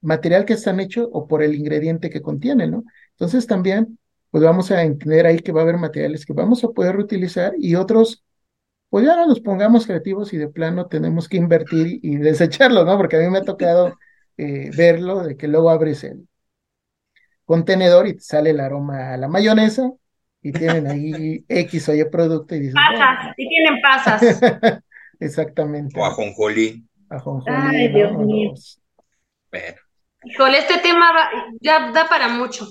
material que están hechos o por el ingrediente que contienen, ¿no? Entonces también, pues vamos a entender ahí que va a haber materiales que vamos a poder reutilizar y otros, pues ya no nos pongamos creativos y de plano tenemos que invertir y desecharlo, ¿no? Porque a mí me ha tocado eh, verlo, de que luego abres el contenedor y te sale el aroma a la mayonesa y tienen ahí *laughs* X o Y producto y dices...
Pasas, y tienen pasas. *laughs*
Exactamente.
O ajonjolí.
Ajonjolí. Ay, Dios mío.
Bueno. Con este tema ya da para mucho.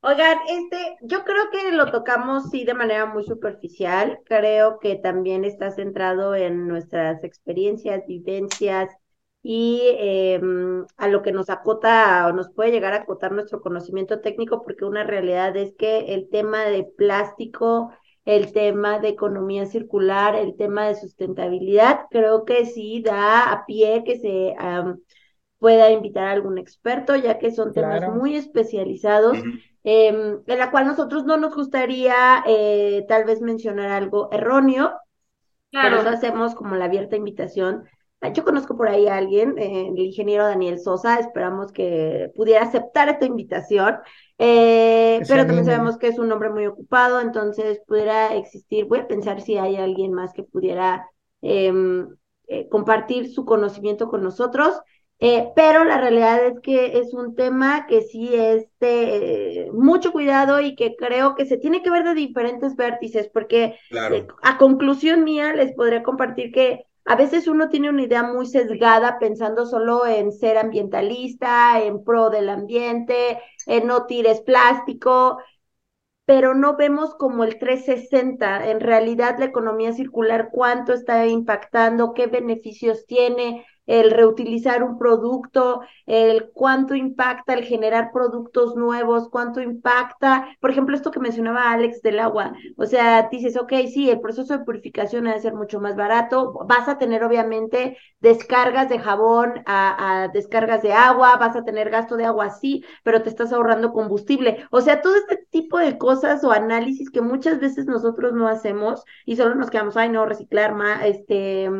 Oigan, este, yo creo que lo tocamos sí de manera muy superficial. Creo que también está centrado en nuestras experiencias, vivencias y em, a lo que nos acota o nos puede llegar a acotar nuestro conocimiento técnico, porque una realidad es que el tema de plástico el tema de economía circular, el tema de sustentabilidad, creo que sí da a pie que se pueda invitar a algún experto, ya que son temas muy especializados, em, en la cual nosotros no nos gustaría eh, tal vez mencionar algo erróneo, claro. por eso hacemos como la abierta invitación yo conozco por ahí a alguien, eh, el ingeniero Daniel Sosa, esperamos que pudiera aceptar esta invitación, eh, pero también sabemos que es un hombre muy ocupado, entonces pudiera existir, voy a pensar si hay alguien más que pudiera em, eh, compartir su conocimiento con nosotros, pero la realidad es que es un tema que sí es de mucho cuidado y que creo que se tiene que ver de diferentes vértices, porque a conclusión mía les podría compartir que a veces uno tiene una idea muy sesgada pensando solo en ser ambientalista, en pro del ambiente, en no tires plástico, pero no vemos como el 360, en realidad la economía circular, cuánto está impactando, qué beneficios tiene, el reutilizar un producto, el cuánto impacta el generar productos nuevos, cuánto impacta, por ejemplo, esto que mencionaba Alex del agua, o sea, dices, ok, sí, el proceso de purificación debe ser mucho más barato, vas a tener obviamente descargas de jabón a, a descargas de agua, vas a tener gasto de agua sí, pero te estás ahorrando combustible, o sea, todo este tipo de cosas o análisis que muchas veces nosotros no hacemos y solo nos quedamos, ay, no, reciclar más, este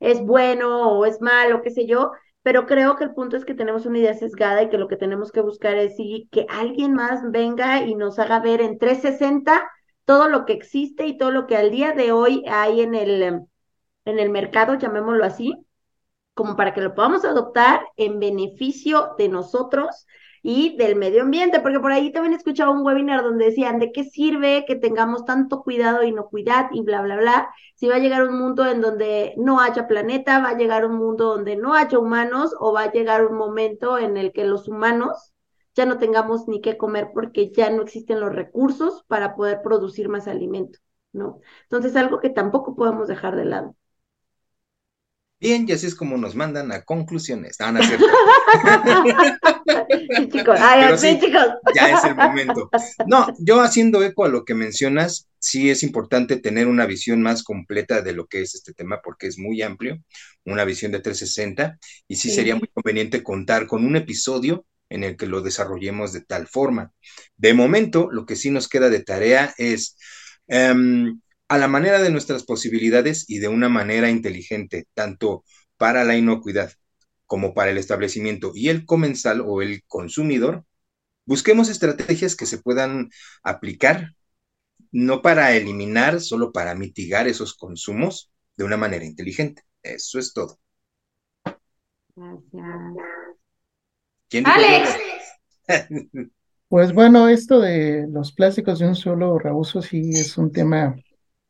es bueno o es malo, qué sé yo, pero creo que el punto es que tenemos una idea sesgada y que lo que tenemos que buscar es que alguien más venga y nos haga ver en 360 todo lo que existe y todo lo que al día de hoy hay en el, en el mercado, llamémoslo así, como para que lo podamos adoptar en beneficio de nosotros y del medio ambiente, porque por ahí también escuchaba un webinar donde decían de qué sirve que tengamos tanto cuidado e inocuidad y bla, bla, bla, si va a llegar un mundo en donde no haya planeta, va a llegar un mundo donde no haya humanos o va a llegar un momento en el que los humanos ya no tengamos ni qué comer porque ya no existen los recursos para poder producir más alimento, ¿no? Entonces, algo que tampoco podemos dejar de lado.
Bien, y así es como nos mandan a conclusiones. No, no es
sí, *laughs* chicos, Ay, sí, chicos.
Ya es el momento. No, yo haciendo eco a lo que mencionas, sí es importante tener una visión más completa de lo que es este tema, porque es muy amplio, una visión de 360, y sí, sería muy conveniente contar con un episodio en el que lo desarrollemos de tal forma. De momento, lo que sí nos queda de tarea es em, a la manera de nuestras posibilidades y de una manera inteligente, tanto para la inocuidad como para el establecimiento y el comensal o el consumidor, busquemos estrategias que se puedan aplicar, no para eliminar, solo para mitigar esos consumos de una manera inteligente. Eso es todo.
Gracias. Alex. *laughs*
Pues bueno, esto de los plásticos de un solo reuso sí es un tema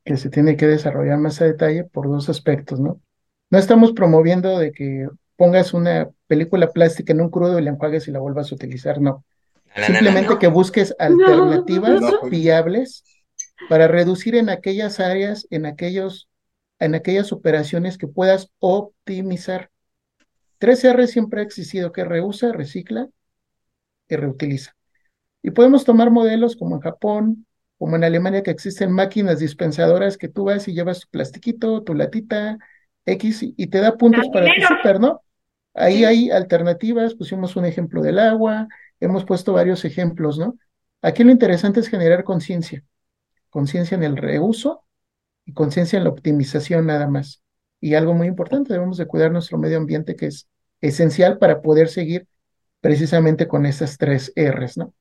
que se tiene que desarrollar más a detalle por dos aspectos, ¿no? No estamos promoviendo de que pongas una película plástica en un crudo y la enjuagues y la vuelvas a utilizar, no. Simplemente que busques alternativas viables para reducir en aquellas áreas, en aquellos, en aquellas operaciones que puedas optimizar. 3R siempre ha existido, que reusa, recicla y reutiliza. Y podemos tomar modelos como en Japón, como en Alemania que existen máquinas dispensadoras que tú vas y llevas tu plastiquito, tu latita, X, y te da puntos para tu super, ¿no? Ahí hay alternativas, pusimos un ejemplo del agua, hemos puesto varios ejemplos, ¿no? Aquí lo interesante es generar conciencia, conciencia en el reuso y conciencia en la optimización nada más. Y algo muy importante, debemos de cuidar nuestro medio ambiente que es esencial para poder seguir precisamente con esas tres R's, ¿no?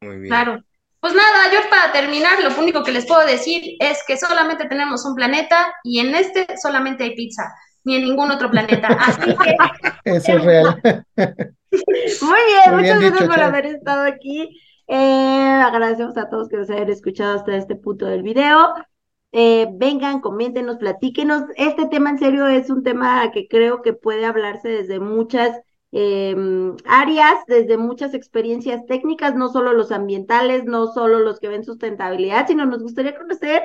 Muy bien. Claro. Pues nada, yo para terminar, lo único que les puedo decir es que solamente tenemos un planeta y en este solamente hay pizza, ni en ningún otro planeta. Así que. *laughs*
Eso es real. *laughs*
Muy bien, muchas gracias por haber estado aquí. Eh, agradecemos a todos que nos hayan escuchado hasta este punto del video. Eh, vengan, coméntenos, platíquenos. Este tema en serio es un tema que creo que puede hablarse desde muchas Em, áreas, desde muchas experiencias técnicas, no solo los ambientales, no solo los que ven sustentabilidad, sino nos gustaría conocer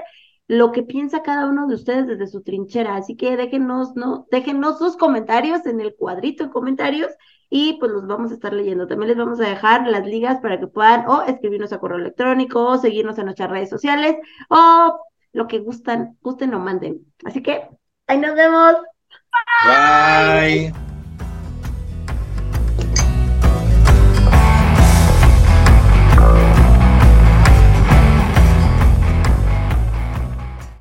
lo que piensa cada uno de ustedes desde su trinchera. Así que déjenos, no, déjenos sus comentarios en el cuadrito de comentarios y pues los vamos a estar leyendo. También les vamos a dejar las ligas para que puedan o escribirnos a correo electrónico o seguirnos en nuestras redes sociales o lo que gustan, gusten o manden. Así que ahí nos vemos.
Bye.